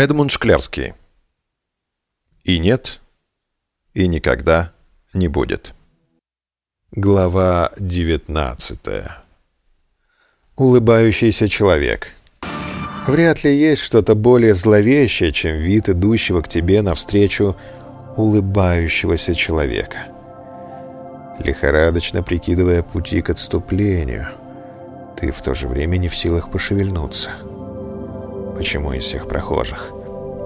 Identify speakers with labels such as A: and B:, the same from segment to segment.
A: Эдмунд Шклярский. И нет, и никогда не будет. Глава 19. Улыбающийся человек. Вряд ли есть что-то более зловещее, чем вид идущего к тебе навстречу улыбающегося человека. Лихорадочно прикидывая пути к отступлению, ты в то же время не в силах пошевельнуться. Почему из всех прохожих?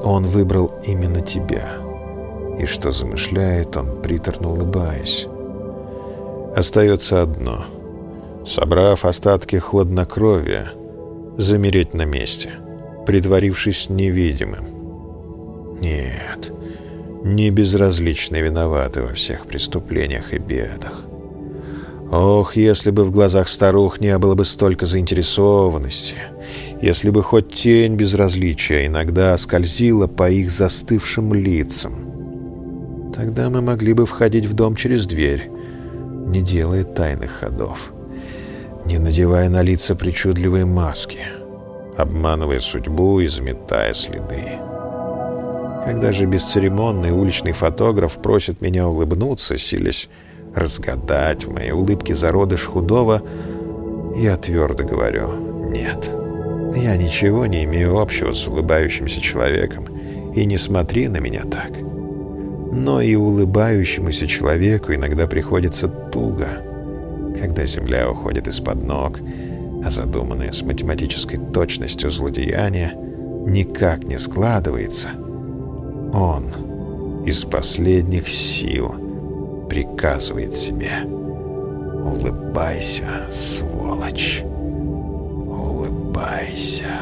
A: Он выбрал именно тебя. И что замышляет он, приторно улыбаясь? Остается одно. Собрав остатки хладнокровия, замереть на месте, притворившись невидимым. Нет, не безразлично виноваты во всех преступлениях и бедах. Ох, если бы в глазах старух не было бы столько заинтересованности, если бы хоть тень безразличия иногда скользила по их застывшим лицам, тогда мы могли бы входить в дом через дверь, не делая тайных ходов, не надевая на лица причудливые маски, обманывая судьбу и заметая следы. Когда же бесцеремонный уличный фотограф просит меня улыбнуться, силясь разгадать в моей улыбке зародыш худого, я твердо говорю «нет». Я ничего не имею общего с улыбающимся человеком, и не смотри на меня так. Но и улыбающемуся человеку иногда приходится туго, когда земля уходит из-под ног, а задуманное с математической точностью злодеяние никак не складывается. Он из последних сил приказывает себе «Улыбайся, сволочь, улыбайся».